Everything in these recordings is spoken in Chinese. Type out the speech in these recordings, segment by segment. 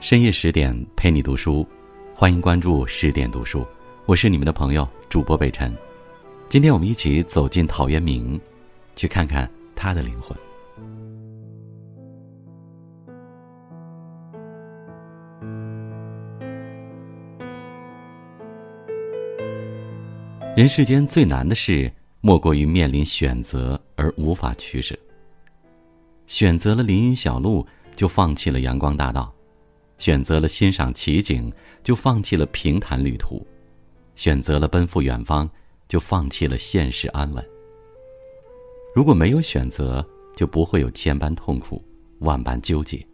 深夜十点陪你读书，欢迎关注十点读书，我是你们的朋友主播北辰。今天我们一起走进陶渊明，去看看他的灵魂。人世间最难的事，莫过于面临选择而无法取舍。选择了林荫小路，就放弃了阳光大道。选择了欣赏奇景，就放弃了平坦旅途；选择了奔赴远方，就放弃了现实安稳。如果没有选择，就不会有千般痛苦、万般纠结。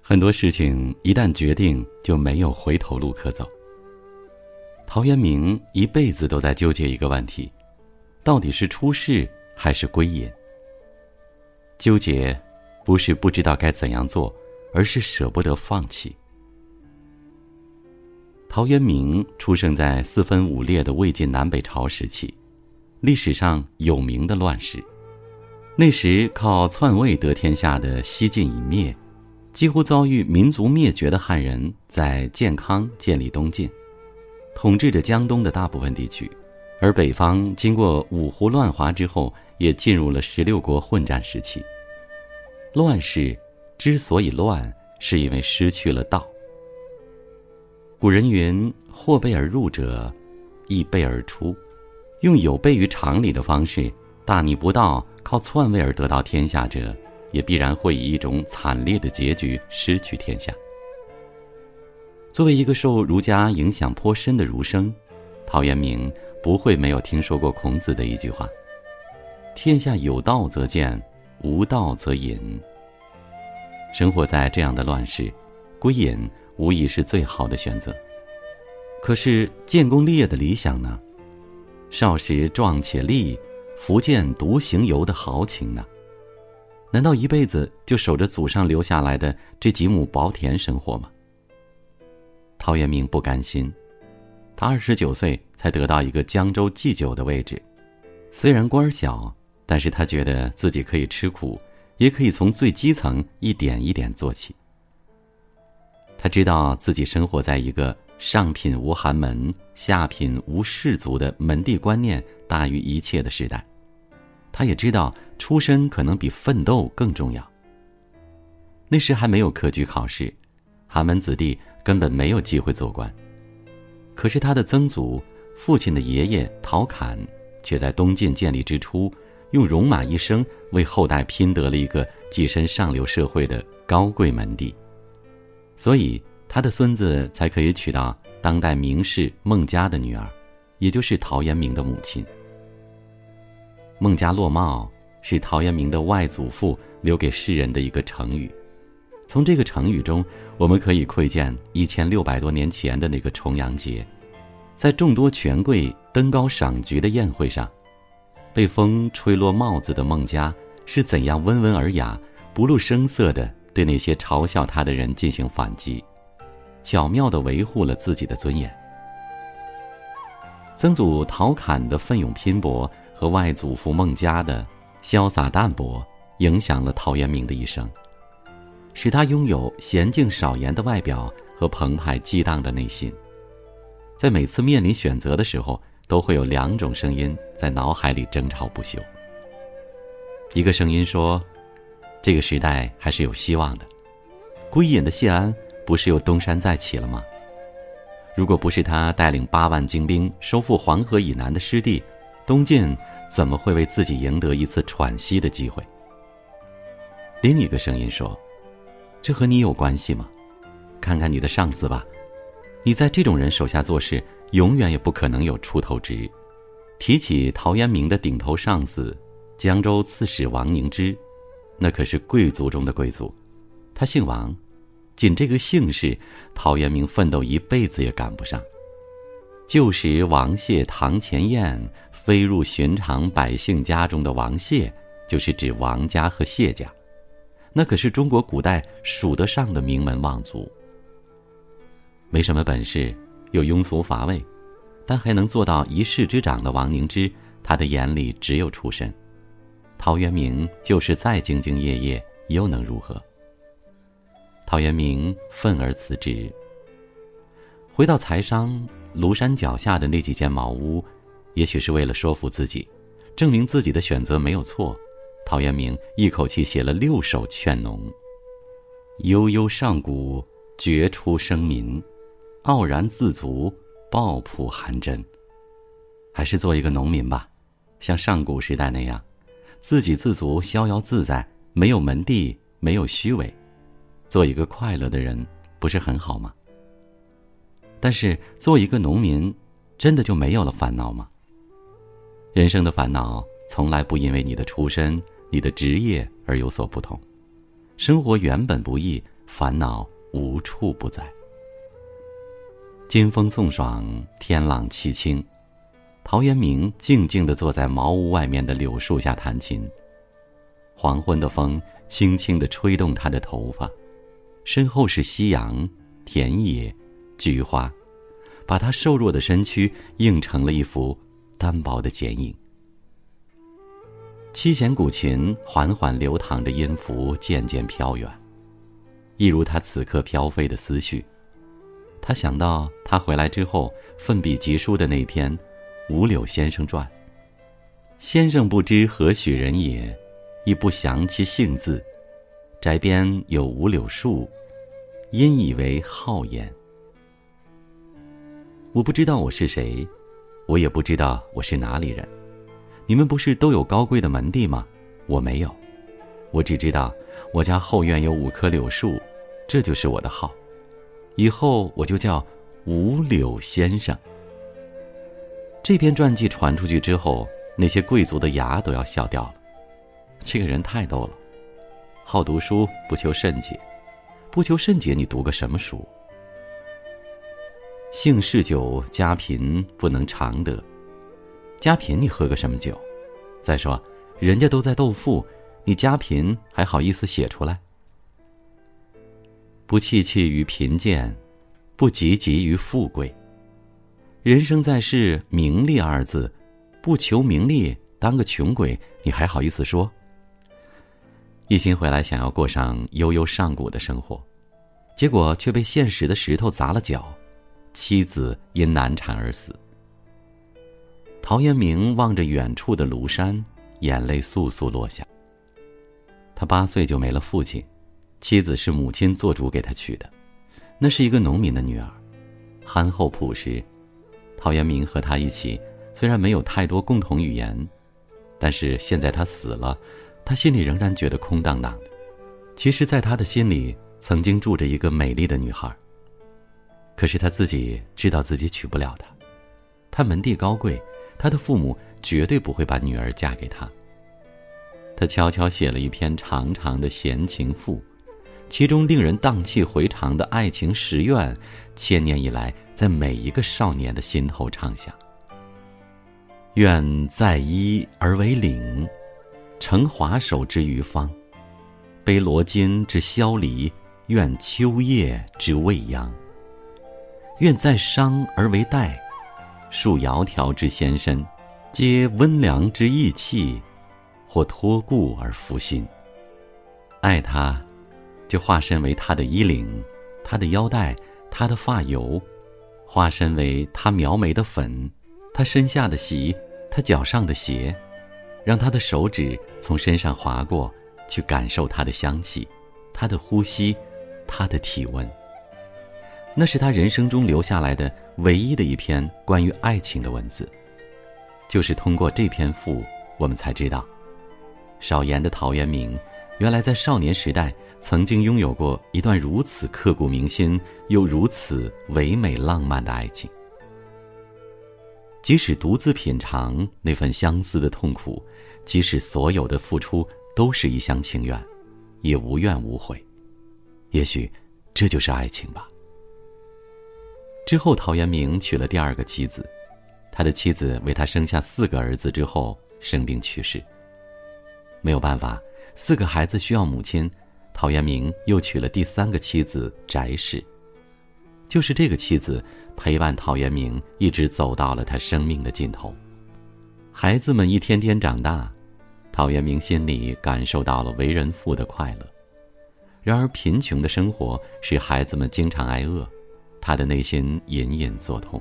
很多事情一旦决定，就没有回头路可走。陶渊明一辈子都在纠结一个问题：到底是出世还是归隐？纠结，不是不知道该怎样做。而是舍不得放弃。陶渊明出生在四分五裂的魏晋南北朝时期，历史上有名的乱世。那时靠篡位得天下的西晋已灭，几乎遭遇民族灭绝的汉人在建康建立东晋，统治着江东的大部分地区，而北方经过五胡乱华之后，也进入了十六国混战时期。乱世。之所以乱，是因为失去了道。古人云：“或备而入者，亦备而出。”用有悖于常理的方式，大逆不道、靠篡位而得到天下者，也必然会以一种惨烈的结局失去天下。作为一个受儒家影响颇深的儒生，陶渊明不会没有听说过孔子的一句话：“天下有道则见，无道则隐。”生活在这样的乱世，归隐无疑是最好的选择。可是建功立业的理想呢？少时壮且立，福建独行游的豪情呢？难道一辈子就守着祖上留下来的这几亩薄田生活吗？陶渊明不甘心，他二十九岁才得到一个江州祭酒的位置，虽然官小，但是他觉得自己可以吃苦。也可以从最基层一点一点做起。他知道自己生活在一个上品无寒门、下品无士族的门第观念大于一切的时代，他也知道出身可能比奋斗更重要。那时还没有科举考试，寒门子弟根本没有机会做官。可是他的曾祖父亲的爷爷陶侃，却在东晋建立之初。用戎马一生为后代拼得了一个跻身上流社会的高贵门第，所以他的孙子才可以娶到当代名士孟家的女儿，也就是陶渊明的母亲。孟家落帽是陶渊明的外祖父留给世人的一个成语，从这个成语中，我们可以窥见一千六百多年前的那个重阳节，在众多权贵登高赏菊的宴会上。被风吹落帽子的孟家是怎样温文尔雅、不露声色地对那些嘲笑他的人进行反击，巧妙地维护了自己的尊严。曾祖陶侃的奋勇拼搏和外祖父孟家的潇洒淡泊，影响了陶渊明的一生，使他拥有娴静少言的外表和澎湃激荡的内心。在每次面临选择的时候，都会有两种声音在脑海里争吵不休。一个声音说：“这个时代还是有希望的，归隐的谢安不是又东山再起了吗？如果不是他带领八万精兵收复黄河以南的失地，东晋怎么会为自己赢得一次喘息的机会？”另一个声音说：“这和你有关系吗？看看你的上司吧，你在这种人手下做事。”永远也不可能有出头之日。提起陶渊明的顶头上司，江州刺史王凝之，那可是贵族中的贵族，他姓王，仅这个姓氏，陶渊明奋斗一辈子也赶不上。旧时王谢堂前燕，飞入寻常百姓家中的王谢，就是指王家和谢家，那可是中国古代数得上的名门望族。没什么本事。又庸俗乏味，但还能做到一市之长的王凝之，他的眼里只有出身。陶渊明就是再兢兢业业，又能如何？陶渊明愤而辞职。回到财商庐山脚下的那几间茅屋，也许是为了说服自己，证明自己的选择没有错。陶渊明一口气写了六首劝农：“悠悠上古，绝出生民，傲然自足，抱朴含真。”还是做一个农民吧，像上古时代那样，自给自足，逍遥自在，没有门第，没有虚伪，做一个快乐的人，不是很好吗？但是做一个农民，真的就没有了烦恼吗？人生的烦恼从来不因为你的出身、你的职业而有所不同。生活原本不易，烦恼无处不在。金风送爽，天朗气清，陶渊明静静地坐在茅屋外面的柳树下弹琴。黄昏的风轻轻地吹动他的头发，身后是夕阳、田野。菊花，把他瘦弱的身躯映成了一幅单薄的剪影。七弦古琴缓缓流淌着音符，渐渐飘远，一如他此刻飘飞的思绪。他想到他回来之后奋笔疾书的那篇《五柳先生传》。先生不知何许人也，亦不详其姓字。宅边有五柳树，因以为好焉。我不知道我是谁，我也不知道我是哪里人。你们不是都有高贵的门第吗？我没有，我只知道我家后院有五棵柳树，这就是我的号。以后我就叫五柳先生。这篇传记传出去之后，那些贵族的牙都要笑掉了。这个人太逗了，好读书不求甚解，不求甚解，你读个什么书？姓氏酒，家贫不能常得。家贫，你喝个什么酒？再说，人家都在斗富，你家贫还好意思写出来？不戚戚于贫贱，不汲汲于富贵。人生在世，名利二字，不求名利，当个穷鬼，你还好意思说？一心回来想要过上悠悠上古的生活，结果却被现实的石头砸了脚。妻子因难产而死。陶渊明望着远处的庐山，眼泪簌簌落下。他八岁就没了父亲，妻子是母亲做主给他娶的，那是一个农民的女儿，憨厚朴实。陶渊明和她一起，虽然没有太多共同语言，但是现在他死了，他心里仍然觉得空荡荡的。其实，在他的心里，曾经住着一个美丽的女孩。可是他自己知道自己娶不了她，他门第高贵，他的父母绝对不会把女儿嫁给他。他悄悄写了一篇长长的闲情赋，其中令人荡气回肠的爱情十愿，千年以来在每一个少年的心头唱响。愿在衣而为领，乘华首之余芳，悲罗巾之萧离，愿秋夜之未央。愿在商而为代，束窈窕之纤身，接温良之意气，或托故而服心。爱他，就化身为他的衣领，他的腰带，他的发油，化身为他描眉的粉，他身下的席，他脚上的鞋，让他的手指从身上划过去，感受他的香气，他的呼吸，他的体温。那是他人生中留下来的唯一的一篇关于爱情的文字。就是通过这篇赋，我们才知道，少言的陶渊明，原来在少年时代曾经拥有过一段如此刻骨铭心又如此唯美浪漫的爱情。即使独自品尝那份相思的痛苦，即使所有的付出都是一厢情愿，也无怨无悔。也许，这就是爱情吧。之后，陶渊明娶了第二个妻子，他的妻子为他生下四个儿子之后生病去世。没有办法，四个孩子需要母亲，陶渊明又娶了第三个妻子翟氏。就是这个妻子陪伴陶渊明一直走到了他生命的尽头。孩子们一天天长大，陶渊明心里感受到了为人父的快乐。然而贫穷的生活使孩子们经常挨饿，他的内心隐隐作痛。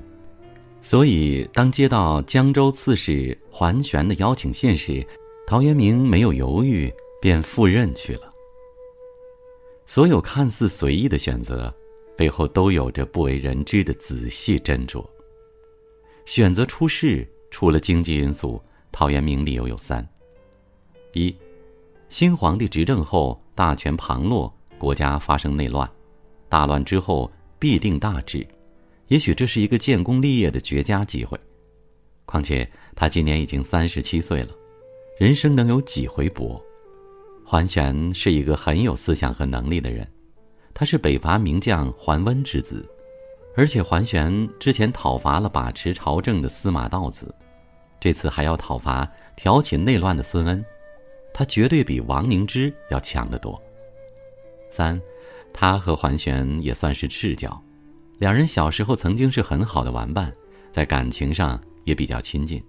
所以，当接到江州刺史桓玄的邀请信时，陶渊明没有犹豫，便赴任去了。所有看似随意的选择，背后都有着不为人知的仔细斟酌。选择出仕，除了经济因素，陶渊明理由有三：一，新皇帝执政后大权旁落，国家发生内乱，大乱之后必定大治。也许这是一个建功立业的绝佳机会，况且他今年已经三十七岁了，人生能有几回搏？桓玄是一个很有思想和能力的人，他是北伐名将桓温之子，而且桓玄之前讨伐了把持朝政的司马道子，这次还要讨伐挑起内乱的孙恩，他绝对比王凝之要强得多。三，他和桓玄也算是至交。两人小时候曾经是很好的玩伴，在感情上也比较亲近。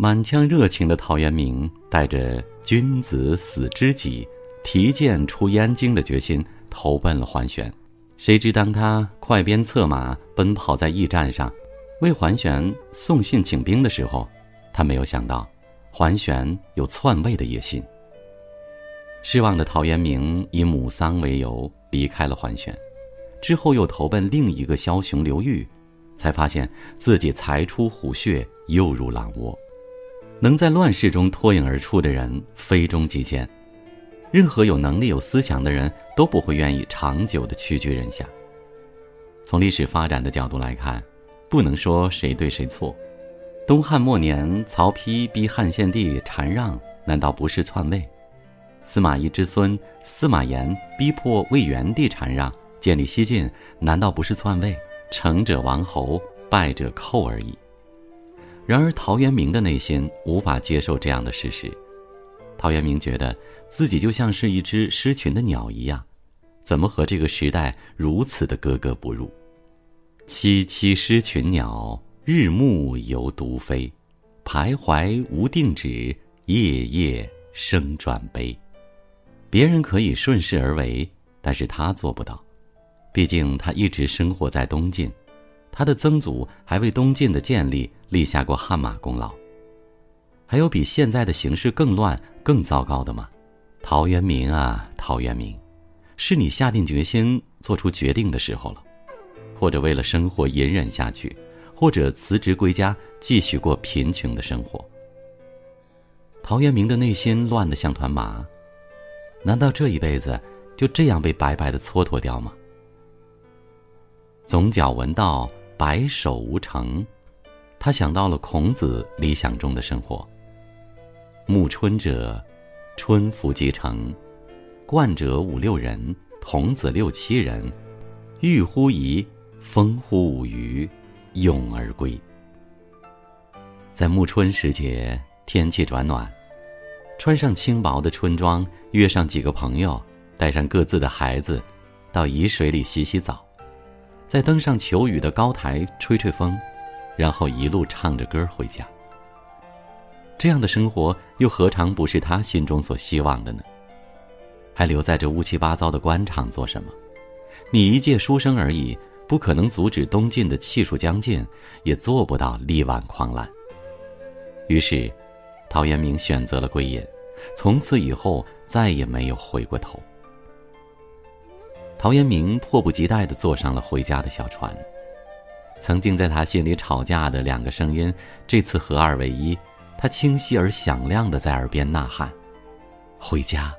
满腔热情的陶渊明带着“君子死知己，提剑出燕京”的决心投奔了桓玄。谁知当他快鞭策马奔跑在驿站上，为桓玄送信请兵的时候，他没有想到桓玄有篡位的野心。失望的陶渊明以母丧为由离开了桓玄。之后又投奔另一个枭雄刘裕，才发现自己才出虎穴，又入狼窝。能在乱世中脱颖而出的人，非中即见。任何有能力、有思想的人都不会愿意长久的屈居人下。从历史发展的角度来看，不能说谁对谁错。东汉末年，曹丕逼汉献帝禅让，难道不是篡位？司马懿之孙司马炎逼迫魏元帝禅让。建立西晋，难道不是篡位？成者王侯，败者寇而已。然而陶渊明的内心无法接受这样的事实。陶渊明觉得自己就像是一只失群的鸟一样，怎么和这个时代如此的格格不入？萋萋失群鸟，日暮犹独飞，徘徊无定止，夜夜声转悲。别人可以顺势而为，但是他做不到。毕竟他一直生活在东晋，他的曾祖还为东晋的建立立下过汗马功劳。还有比现在的形势更乱、更糟糕的吗？陶渊明啊，陶渊明，是你下定决心做出决定的时候了，或者为了生活隐忍下去，或者辞职归家继续过贫穷的生活。陶渊明的内心乱得像团麻，难道这一辈子就这样被白白的蹉跎掉吗？总角闻道，白首无成。他想到了孔子理想中的生活。暮春者，春服即成；冠者五六人，童子六七人。欲乎沂，风乎舞雩，咏而归。在暮春时节，天气转暖，穿上轻薄的春装，约上几个朋友，带上各自的孩子，到沂水里洗洗澡。再登上求雨的高台吹吹风，然后一路唱着歌回家。这样的生活又何尝不是他心中所希望的呢？还留在这乌七八糟的官场做什么？你一介书生而已，不可能阻止东晋的气数将尽，也做不到力挽狂澜。于是，陶渊明选择了归隐，从此以后再也没有回过头。陶渊明迫不及待地坐上了回家的小船。曾经在他心里吵架的两个声音，这次合二为一，他清晰而响亮地在耳边呐喊：“回家，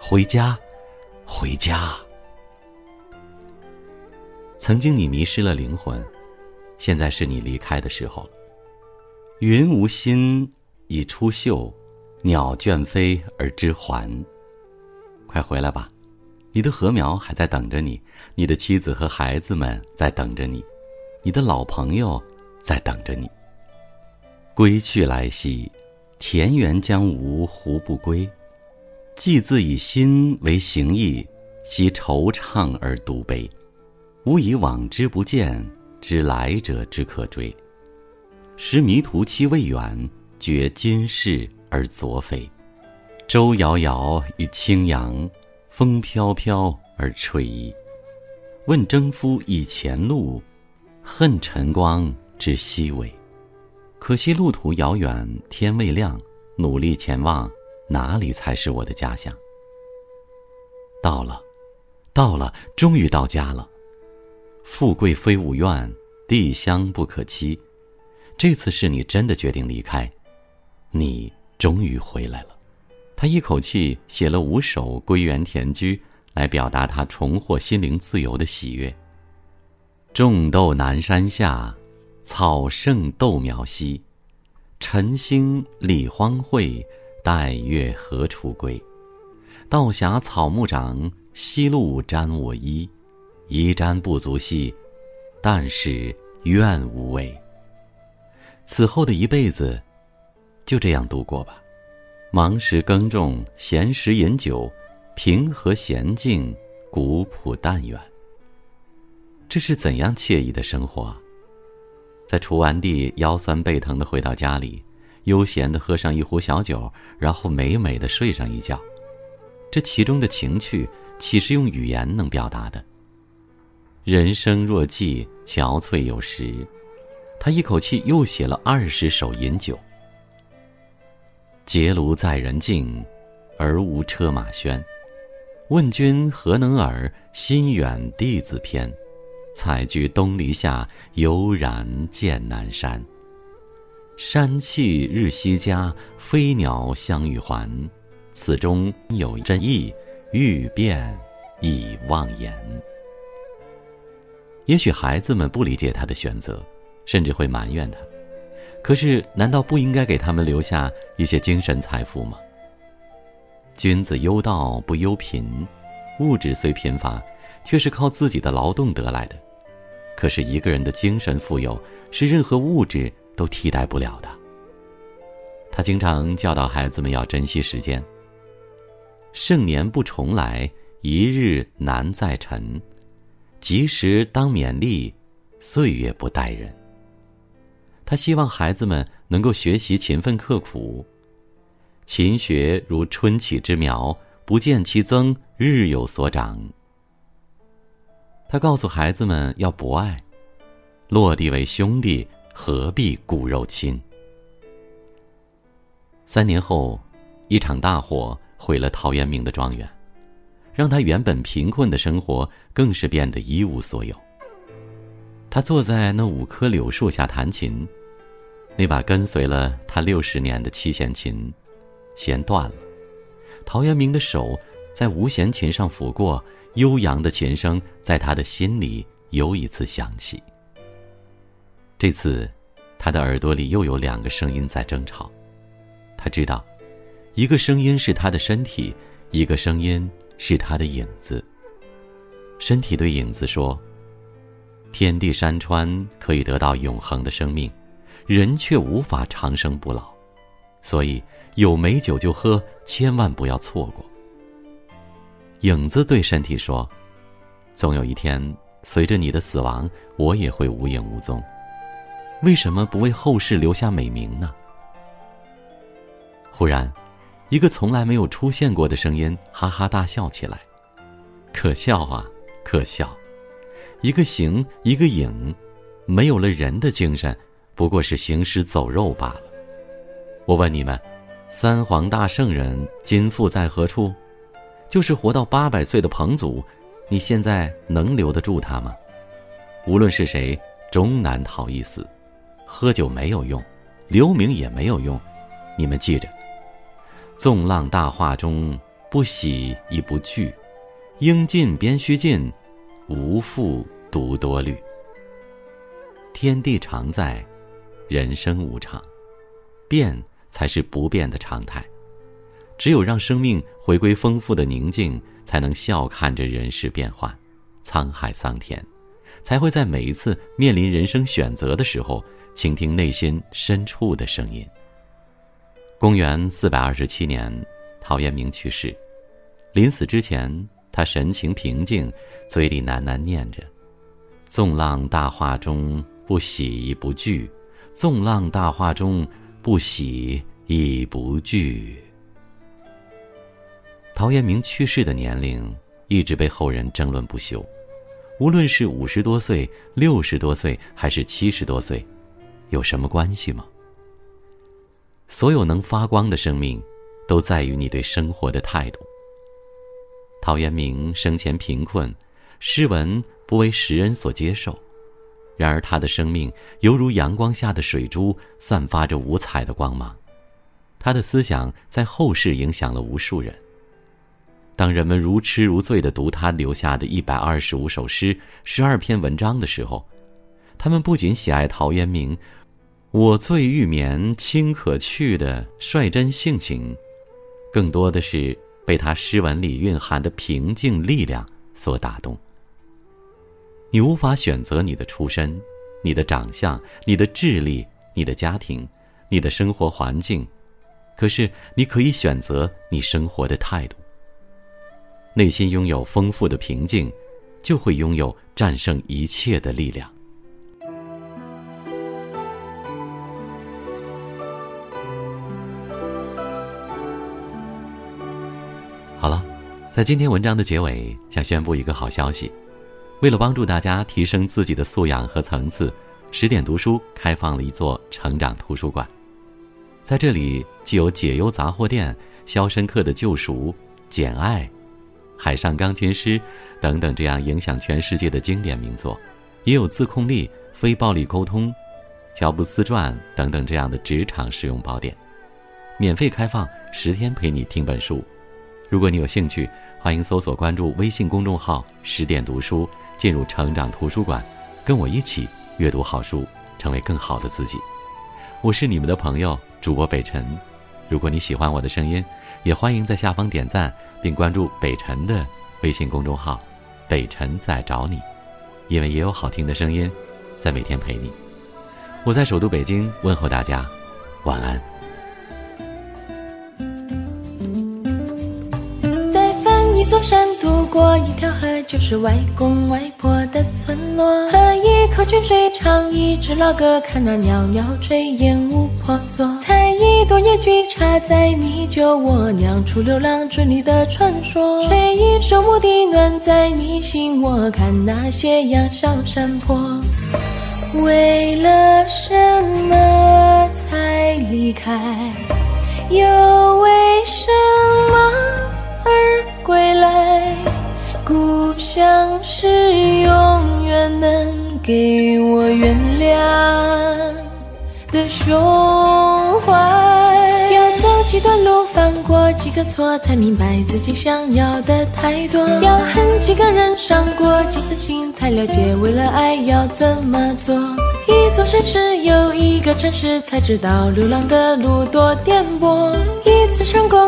回家，回家！”曾经你迷失了灵魂，现在是你离开的时候了。云无心已出岫，鸟倦飞而知还。快回来吧。你的禾苗还在等着你，你的妻子和孩子们在等着你，你的老朋友在等着你。归去来兮，田园将芜胡不归？既自以心为形役，奚惆怅而独悲？吾以往之不谏，知来者之可追。识迷途期未远，觉今是而昨非。舟遥遥与青阳。风飘飘而吹衣。问征夫以前路，恨晨光之西尾。可惜路途遥远，天未亮，努力前往，哪里才是我的家乡？到了，到了，终于到家了。富贵非吾愿，地乡不可期。这次是你真的决定离开，你终于回来了。他一口气写了五首《归园田居》，来表达他重获心灵自由的喜悦。种豆南山下，草盛豆苗稀。晨兴理荒秽，待月何处归？道狭草木长，夕露沾我衣。衣沾不足惜，但是愿无违。此后的一辈子，就这样度过吧。忙时耕种，闲时饮酒，平和娴静，古朴淡远。这是怎样惬意的生活？在锄完地，腰酸背疼的回到家里，悠闲的喝上一壶小酒，然后美美的睡上一觉。这其中的情趣，岂是用语言能表达的？人生若寄，憔悴有时。他一口气又写了二十首饮酒。结庐在人境，而无车马喧。问君何能尔？心远地自偏。采菊东篱下，悠然见南山。山气日夕佳，飞鸟相与还。此中有真意，欲辨已忘言。也许孩子们不理解他的选择，甚至会埋怨他。可是，难道不应该给他们留下一些精神财富吗？君子忧道不忧贫，物质虽贫乏，却是靠自己的劳动得来的。可是，一个人的精神富有是任何物质都替代不了的。他经常教导孩子们要珍惜时间。盛年不重来，一日难再晨。及时当勉励，岁月不待人。他希望孩子们能够学习勤奋刻苦，勤学如春起之苗，不见其增，日有所长。他告诉孩子们要博爱，落地为兄弟，何必骨肉亲？三年后，一场大火毁了陶渊明的庄园，让他原本贫困的生活更是变得一无所有。他坐在那五棵柳树下弹琴。那把跟随了他六十年的七弦琴，弦断了。陶渊明的手在无弦琴上抚过，悠扬的琴声在他的心里又一次响起。这次，他的耳朵里又有两个声音在争吵。他知道，一个声音是他的身体，一个声音是他的影子。身体对影子说：“天地山川可以得到永恒的生命。”人却无法长生不老，所以有美酒就喝，千万不要错过。影子对身体说：“总有一天，随着你的死亡，我也会无影无踪。为什么不为后世留下美名呢？”忽然，一个从来没有出现过的声音哈哈大笑起来，可笑啊，可笑！一个形，一个影，没有了人的精神。不过是行尸走肉罢了。我问你们，三皇大圣人今复在何处？就是活到八百岁的彭祖，你现在能留得住他吗？无论是谁，终难逃一死。喝酒没有用，留名也没有用。你们记着：纵浪大化中，不喜亦不惧；应尽便须尽，无复独多虑。天地常在。人生无常，变才是不变的常态。只有让生命回归丰富的宁静，才能笑看着人世变幻、沧海桑田，才会在每一次面临人生选择的时候，倾听内心深处的声音。公元四百二十七年，陶渊明去世。临死之前，他神情平静，嘴里喃喃念着：“纵浪大化中，不喜亦不惧。”纵浪大化中，不喜亦不惧。陶渊明去世的年龄一直被后人争论不休。无论是五十多岁、六十多岁，还是七十多岁，有什么关系吗？所有能发光的生命，都在于你对生活的态度。陶渊明生前贫困，诗文不为时人所接受，然而他的生命犹如阳光下的水珠，散发着五彩的光芒。他的思想在后世影响了无数人。当人们如痴如醉的读他留下的一百二十五首诗、十二篇文章的时候，他们不仅喜爱陶渊明“我醉欲眠，卿可去”的率真性情，更多的是被他诗文里蕴含的平静力量所打动。你无法选择你的出身、你的长相、你的智力、你的家庭、你的生活环境，可是你可以选择你生活的态度。内心拥有丰富的平静，就会拥有战胜一切的力量。在今天文章的结尾，想宣布一个好消息：为了帮助大家提升自己的素养和层次，十点读书开放了一座成长图书馆。在这里，既有解忧杂货店、肖申克的救赎、简爱。海上钢琴师，等等，这样影响全世界的经典名作，也有自控力、非暴力沟通、乔布斯传等等这样的职场实用宝典，免费开放十天陪你听本书。如果你有兴趣，欢迎搜索关注微信公众号“十点读书”，进入成长图书馆，跟我一起阅读好书，成为更好的自己。我是你们的朋友主播北辰，如果你喜欢我的声音。也欢迎在下方点赞，并关注北辰的微信公众号“北辰在找你”，因为也有好听的声音在每天陪你。我在首都北京问候大家，晚安。座山，渡过一条河，就是外公外婆的村落。喝一口泉水，唱一支老歌，看那袅袅炊烟雾婆娑。采一朵野菊插在你酒窝，酿出流浪织女的传说，吹一首牧笛暖在你心窝，看那斜阳小山坡。为了什么才离开？又为什么归来？故乡是永远能给我原谅的胸怀。要走几段路，犯过几个错，才明白自己想要的太多。要恨几个人，伤过几次心，才了解为了爱要怎么做。一座城市又一个城市，才知道流浪的路多颠簸。一次成功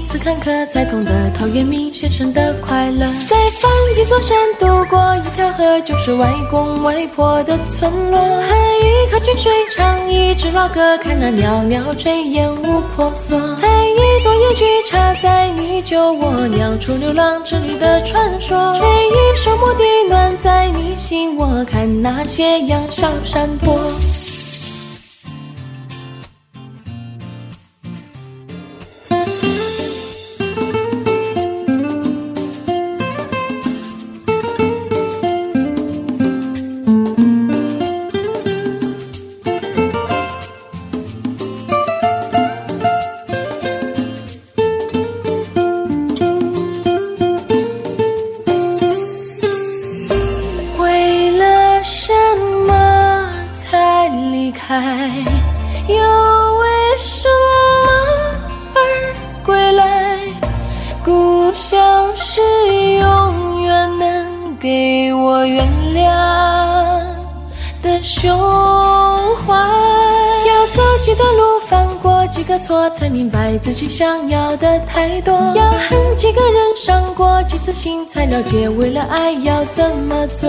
一次坎坷，才懂得陶渊明先生的快乐。再翻一座山，渡过一条河，就是外公外婆的村落。喝一口泉水，唱一支老歌，看那袅袅炊烟雾婆娑。采一朵野菊，插在你酒窝，酿出流浪之旅的传说。吹一首牧笛，暖在你心窝，看那斜阳小山坡。想要的太多。要恨几个人，伤过几次心，才了解为了爱要怎么做。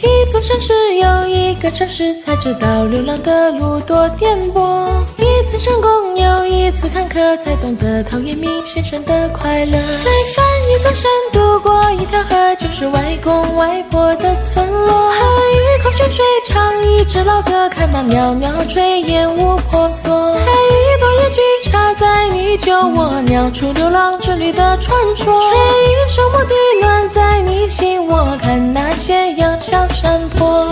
一座城市又一个城市，才知道流浪的路多颠簸。一次成功又一次坎坷，才懂得陶渊明先生的快乐。再翻一座山，渡过一条河，就是外公外婆的村落。水，唱一支老歌，看那袅袅炊烟雾婆娑。采一朵野菊插在你酒窝鸟出流浪之旅的传说。吹一首牧笛暖在你心，窝看那斜阳小山坡。